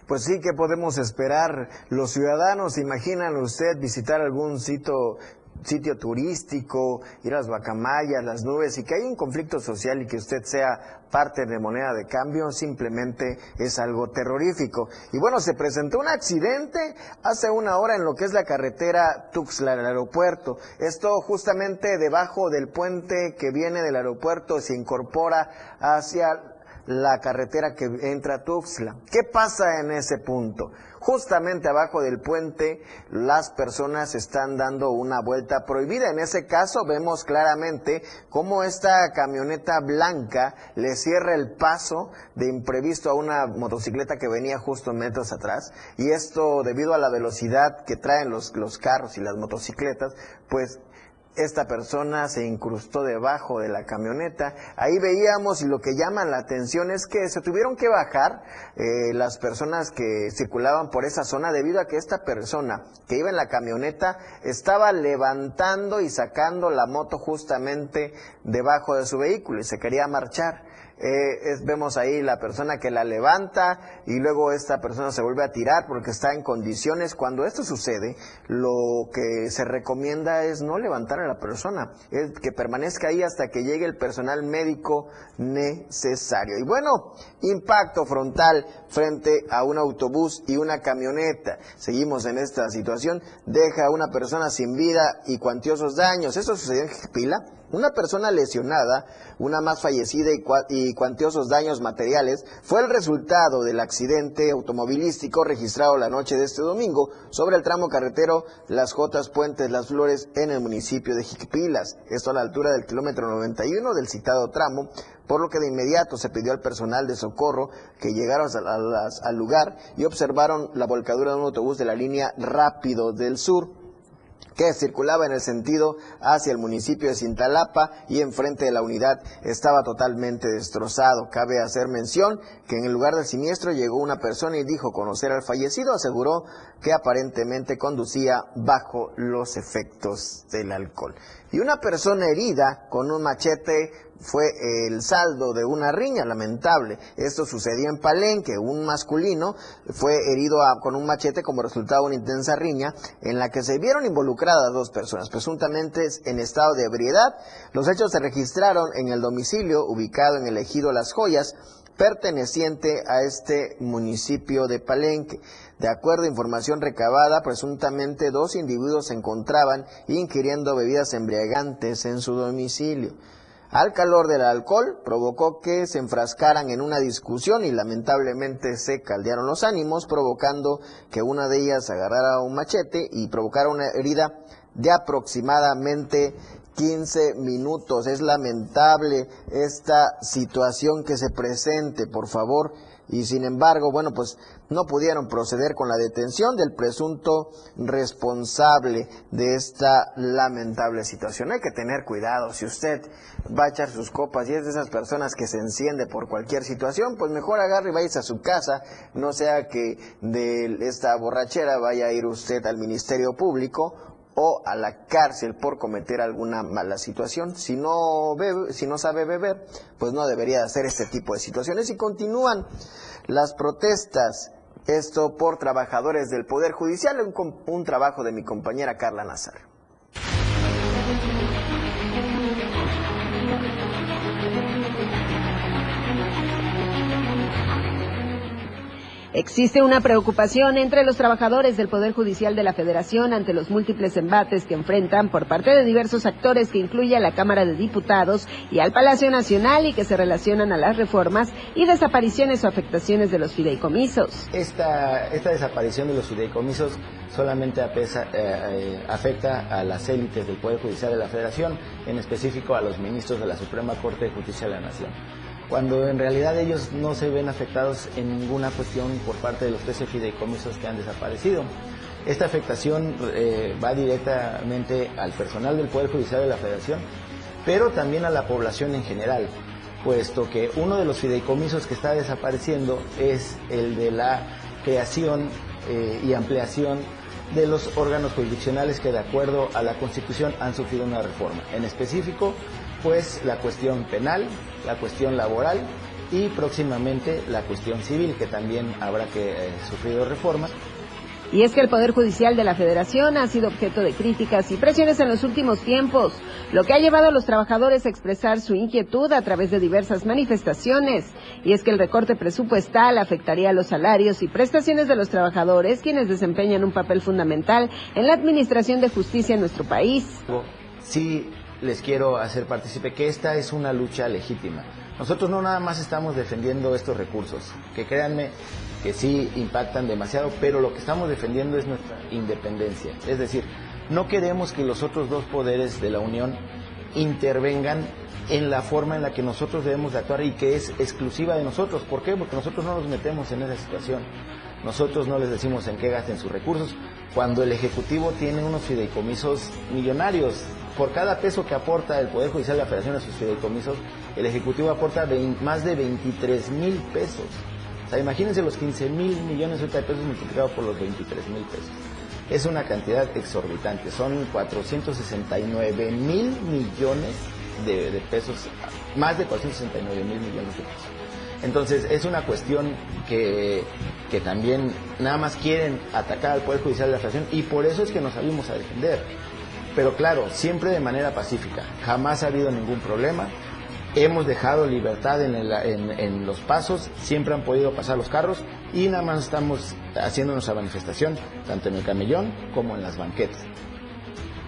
Pues sí, que podemos esperar los ciudadanos? Imaginan usted visitar algún sitio sitio turístico, ir a las bacamayas, las nubes, y que hay un conflicto social y que usted sea parte de moneda de cambio, simplemente es algo terrorífico. Y bueno, se presentó un accidente hace una hora en lo que es la carretera Tuxtla, el aeropuerto. Esto justamente debajo del puente que viene del aeropuerto se incorpora hacia la carretera que entra a Tuxtla. ¿Qué pasa en ese punto? Justamente abajo del puente las personas están dando una vuelta prohibida. En ese caso vemos claramente cómo esta camioneta blanca le cierra el paso de imprevisto a una motocicleta que venía justo metros atrás. Y esto debido a la velocidad que traen los, los carros y las motocicletas, pues esta persona se incrustó debajo de la camioneta. Ahí veíamos y lo que llama la atención es que se tuvieron que bajar eh, las personas que circulaban por esa zona debido a que esta persona que iba en la camioneta estaba levantando y sacando la moto justamente debajo de su vehículo y se quería marchar. Eh, vemos ahí la persona que la levanta y luego esta persona se vuelve a tirar porque está en condiciones. Cuando esto sucede, lo que se recomienda es no levantar a la persona, es que permanezca ahí hasta que llegue el personal médico necesario. Y bueno, impacto frontal frente a un autobús y una camioneta. Seguimos en esta situación, deja a una persona sin vida y cuantiosos daños. Eso sucedió en Pila una persona lesionada, una más fallecida y, cuantiosos daños materiales fue el resultado del accidente automovilístico registrado la noche de este domingo sobre el tramo carretero Las Jotas Puentes Las Flores en el municipio de Jiquipilas, esto a la altura del kilómetro 91 del citado tramo, por lo que de inmediato se pidió al personal de socorro que llegaron al lugar y observaron la volcadura de un autobús de la línea Rápido del Sur que circulaba en el sentido hacia el municipio de Cintalapa y enfrente de la unidad estaba totalmente destrozado. Cabe hacer mención que en el lugar del siniestro llegó una persona y dijo conocer al fallecido, aseguró que aparentemente conducía bajo los efectos del alcohol. y una persona herida con un machete fue el saldo de una riña lamentable. Esto sucedió en Palenque. Un masculino fue herido con un machete como resultado de una intensa riña en la que se vieron involucradas dos personas, presuntamente en estado de ebriedad. Los hechos se registraron en el domicilio ubicado en el ejido Las Joyas, perteneciente a este municipio de Palenque. De acuerdo a información recabada, presuntamente dos individuos se encontraban ingiriendo bebidas embriagantes en su domicilio. Al calor del alcohol provocó que se enfrascaran en una discusión y lamentablemente se caldearon los ánimos, provocando que una de ellas agarrara un machete y provocara una herida de aproximadamente 15 minutos. Es lamentable esta situación que se presente, por favor. Y sin embargo, bueno, pues no pudieron proceder con la detención del presunto responsable de esta lamentable situación. Hay que tener cuidado. Si usted va a echar sus copas y es de esas personas que se enciende por cualquier situación, pues mejor agarre y vaya a su casa. No sea que de esta borrachera vaya a ir usted al Ministerio Público o a la cárcel por cometer alguna mala situación. Si no si no sabe beber, pues no debería de hacer este tipo de situaciones y continúan las protestas. Esto por trabajadores del Poder Judicial, un, un trabajo de mi compañera Carla Nazar. Existe una preocupación entre los trabajadores del Poder Judicial de la Federación ante los múltiples embates que enfrentan por parte de diversos actores que incluye a la Cámara de Diputados y al Palacio Nacional y que se relacionan a las reformas y desapariciones o afectaciones de los fideicomisos. Esta, esta desaparición de los fideicomisos solamente eh, eh, afecta a las élites del Poder Judicial de la Federación, en específico a los ministros de la Suprema Corte de Justicia de la Nación, cuando en realidad ellos no se ven afectados en ninguna cuestión por parte de los 13 fideicomisos que han desaparecido. Esta afectación eh, va directamente al personal del Poder Judicial de la Federación, pero también a la población en general, puesto que uno de los fideicomisos que está desapareciendo es el de la creación eh, y ampliación de los órganos jurisdiccionales que de acuerdo a la Constitución han sufrido una reforma. En específico, pues la cuestión penal, la cuestión laboral y próximamente la cuestión civil, que también habrá que eh, sufrir reformas. Y es que el Poder Judicial de la Federación ha sido objeto de críticas y presiones en los últimos tiempos, lo que ha llevado a los trabajadores a expresar su inquietud a través de diversas manifestaciones. Y es que el recorte presupuestal afectaría los salarios y prestaciones de los trabajadores, quienes desempeñan un papel fundamental en la administración de justicia en nuestro país. Sí les quiero hacer partícipe que esta es una lucha legítima. Nosotros no nada más estamos defendiendo estos recursos, que créanme que sí impactan demasiado, pero lo que estamos defendiendo es nuestra independencia. Es decir, no queremos que los otros dos poderes de la Unión intervengan en la forma en la que nosotros debemos de actuar y que es exclusiva de nosotros. ¿Por qué? Porque nosotros no nos metemos en esa situación. Nosotros no les decimos en qué gasten sus recursos, cuando el Ejecutivo tiene unos fideicomisos millonarios. Por cada peso que aporta el Poder Judicial de la Federación a sus fideicomisos, el Ejecutivo aporta más de 23 mil pesos. O sea, imagínense los 15 mil millones de pesos multiplicados por los 23 mil pesos. Es una cantidad exorbitante, son 469 mil millones de, de pesos, más de 469 mil millones de pesos. Entonces es una cuestión que, que también nada más quieren atacar al Poder Judicial de la Federación y por eso es que nos salimos a defender. Pero claro, siempre de manera pacífica, jamás ha habido ningún problema. Hemos dejado libertad en, el- en- en los pasos, siempre han podido pasar los carros y nada más estamos haciendo nuestra manifestación, tanto en el camellón como en las banquetas.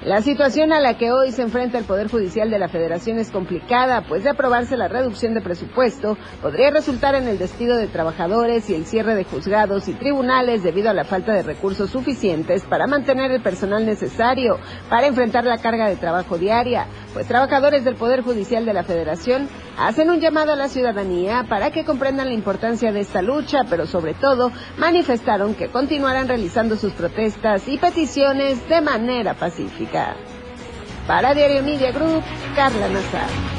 La situación a la que hoy se enfrenta el Poder Judicial de la Federación es complicada, pues de aprobarse la reducción de presupuesto, podría resultar en el despido de trabajadores y el cierre de juzgados y tribunales debido a la falta de recursos suficientes para mantener el personal necesario para enfrentar la carga de trabajo diaria, pues trabajadores del Poder Judicial de la Federación hacen un llamado a la ciudadanía para que comprendan la importancia de esta lucha, pero sobre todo manifestaron que continuarán realizando sus protestas y peticiones de manera pacífica. Para Diario Media Group, Carla Nazar.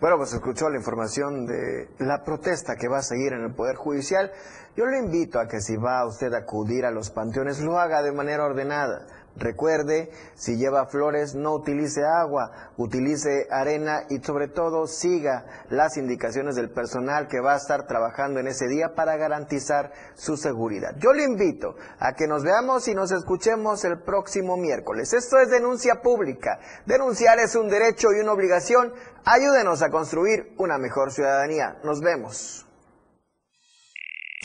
Bueno, pues escuchó la información de la protesta que va a seguir en el Poder Judicial. Yo le invito a que si va usted a acudir a los panteones, lo haga de manera ordenada. Recuerde, si lleva flores, no utilice agua, utilice arena y sobre todo siga las indicaciones del personal que va a estar trabajando en ese día para garantizar su seguridad. Yo le invito a que nos veamos y nos escuchemos el próximo miércoles. Esto es denuncia pública. Denunciar es un derecho y una obligación. Ayúdenos a construir una mejor ciudadanía. Nos vemos.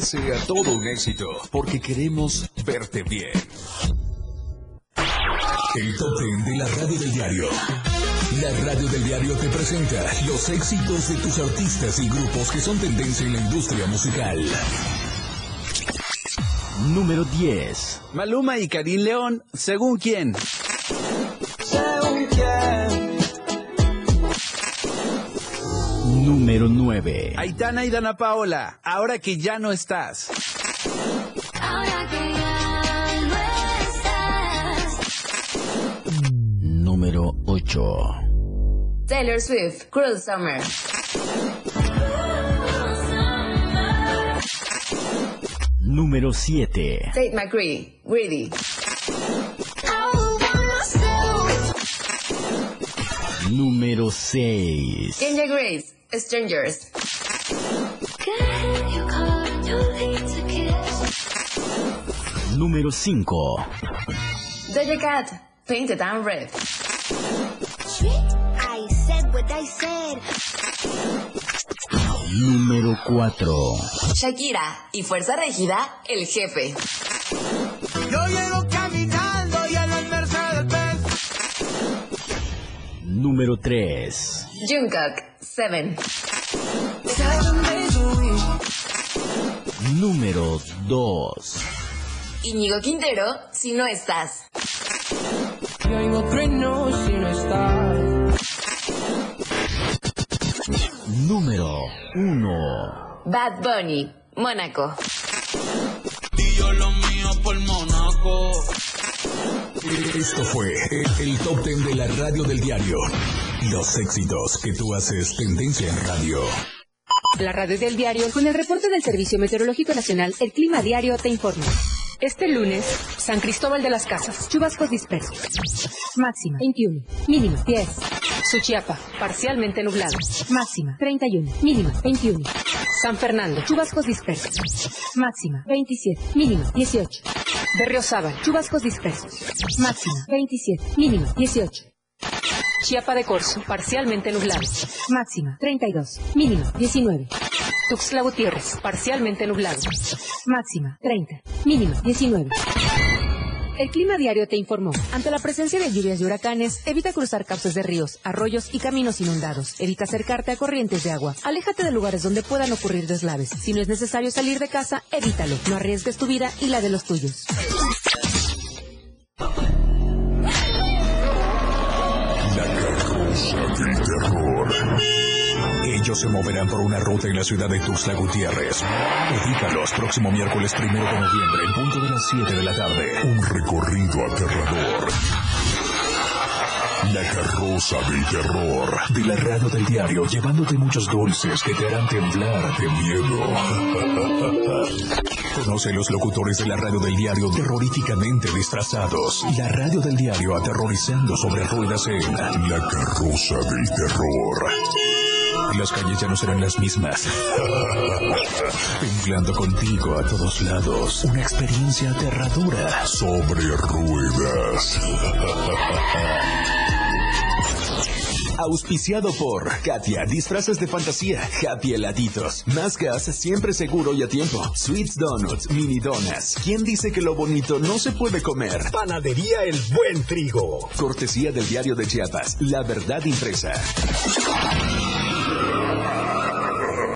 sea todo un éxito, porque queremos verte bien. El top de la radio del diario. La radio del diario te presenta los éxitos de tus artistas y grupos que son tendencia en la industria musical. Número 10. Maluma y Karim León, según quién. Número 9. Aitana y Dana Paola, ahora que ya no estás. Ahora que ya no estás. Número 8. Taylor Swift, Cruel Summer. Número 7. Tate McCree, Greedy. Número 6. Kenya Grace, Strangers. Número 5. Doja Cat, Painted and Red. I said what I said. Número 4. Shakira y Fuerza Regida, El Jefe. Yo llego caminando y en el Mercedes. Número 3. Jungkook, Seven. Número 2. Íñigo Quintero, Si no estás. Número 1. Bad Bunny, Mónaco. Y yo lo mío por Monaco. Esto fue el, top ten de la radio del diario. Los éxitos que tú haces tendencia en radio. La radio del diario, con el reporte del Servicio Meteorológico Nacional, el Clima Diario te informa. Este lunes, San Cristóbal de las Casas, chubascos dispersos. Máxima 21, mínima 10. Suchiapa, parcialmente nublado. Máxima 31, mínima 21. San Fernando, chubascos dispersos. Máxima 27, mínima 18. Berriozábal, chubascos dispersos. Máxima 27, mínima 18. Chiapa de Corzo, parcialmente nublado. Máxima 32, mínima 19. Tuxtla Gutiérrez, parcialmente nublado. Máxima 30, mínima 19. El Clima Diario te informó. Ante la presencia de lluvias y huracanes, evita cruzar cauces de ríos, arroyos y caminos inundados. Evita acercarte a corrientes de agua. Aléjate de lugares donde puedan ocurrir deslaves. Si no es necesario salir de casa, evítalo. No arriesgues tu vida y la de los tuyos. Ellos se moverán por una ruta en la ciudad de Tuxtla Gutiérrez. Edítalos próximo miércoles primero de noviembre, en punto de las 7 de la tarde. Un recorrido aterrador. La carroza del terror de la radio del diario, llevándote muchos dulces que te harán temblar de miedo. Conoce los locutores de la radio del diario terroríficamente disfrazados. La radio del diario aterrorizando sobre ruedas en La carroza del terror. Las calles ya no serán las mismas. Temblando contigo a todos lados. Una experiencia aterradora sobre ruedas. Auspiciado por Katia, disfraces de fantasía, happy heladitos, más gas, siempre seguro y a tiempo, sweets donuts, mini donuts. ¿Quién dice que lo bonito no se puede comer? Panadería El Buen Trigo. Cortesía del diario de Chiapas, La Verdad Impresa.